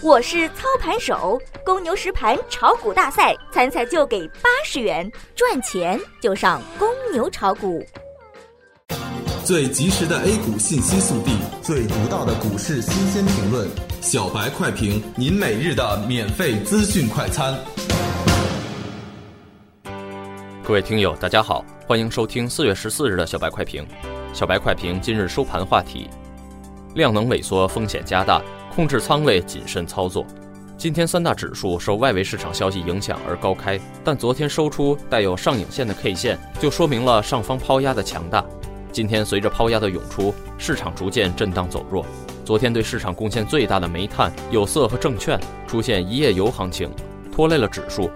我是操盘手，公牛实盘炒股大赛参赛就给八十元，赚钱就上公牛炒股。最及时的 A 股信息速递，最独到的股市新鲜评论，小白快评，您每日的免费资讯快餐。各位听友，大家好，欢迎收听四月十四日的小白快评。小白快评今日收盘话题：量能萎缩，风险加大，控制仓位，谨慎操作。今天三大指数受外围市场消息影响而高开，但昨天收出带有上影线的 K 线，就说明了上方抛压的强大。今天随着抛压的涌出，市场逐渐震荡走弱。昨天对市场贡献最大的煤炭、有色和证券出现一夜游行情，拖累了指数。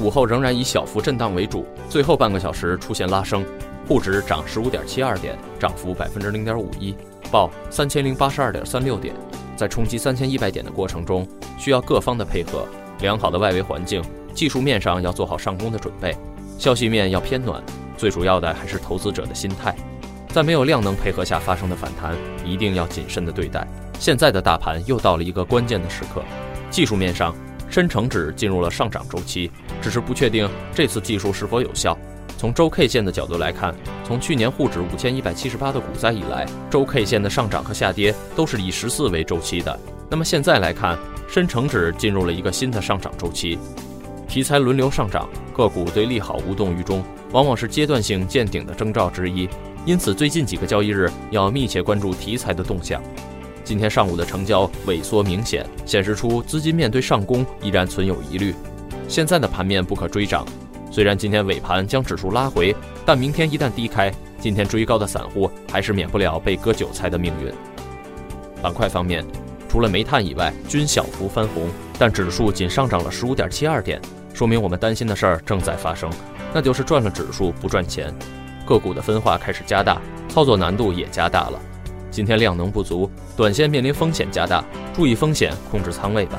午后仍然以小幅震荡为主，最后半个小时出现拉升，沪指涨十五点七二点，涨幅百分之零点五一，报三千零八十二点三六点。在冲击三千一百点的过程中，需要各方的配合，良好的外围环境，技术面上要做好上攻的准备，消息面要偏暖，最主要的还是投资者的心态。在没有量能配合下发生的反弹，一定要谨慎的对待。现在的大盘又到了一个关键的时刻，技术面上，深成指进入了上涨周期，只是不确定这次技术是否有效。从周 K 线的角度来看，从去年沪指五千一百七十八的股灾以来，周 K 线的上涨和下跌都是以十四为周期的。那么现在来看，深成指进入了一个新的上涨周期，题材轮流上涨，个股对利好无动于衷，往往是阶段性见顶的征兆之一。因此，最近几个交易日要密切关注题材的动向。今天上午的成交萎缩明显，显示出资金面对上攻依然存有疑虑。现在的盘面不可追涨，虽然今天尾盘将指数拉回，但明天一旦低开，今天追高的散户还是免不了被割韭菜的命运。板块方面，除了煤炭以外，均小幅翻红，但指数仅上涨了十五点七二点，说明我们担心的事儿正在发生，那就是赚了指数不赚钱。个股的分化开始加大，操作难度也加大了。今天量能不足，短线面临风险加大，注意风险，控制仓位吧。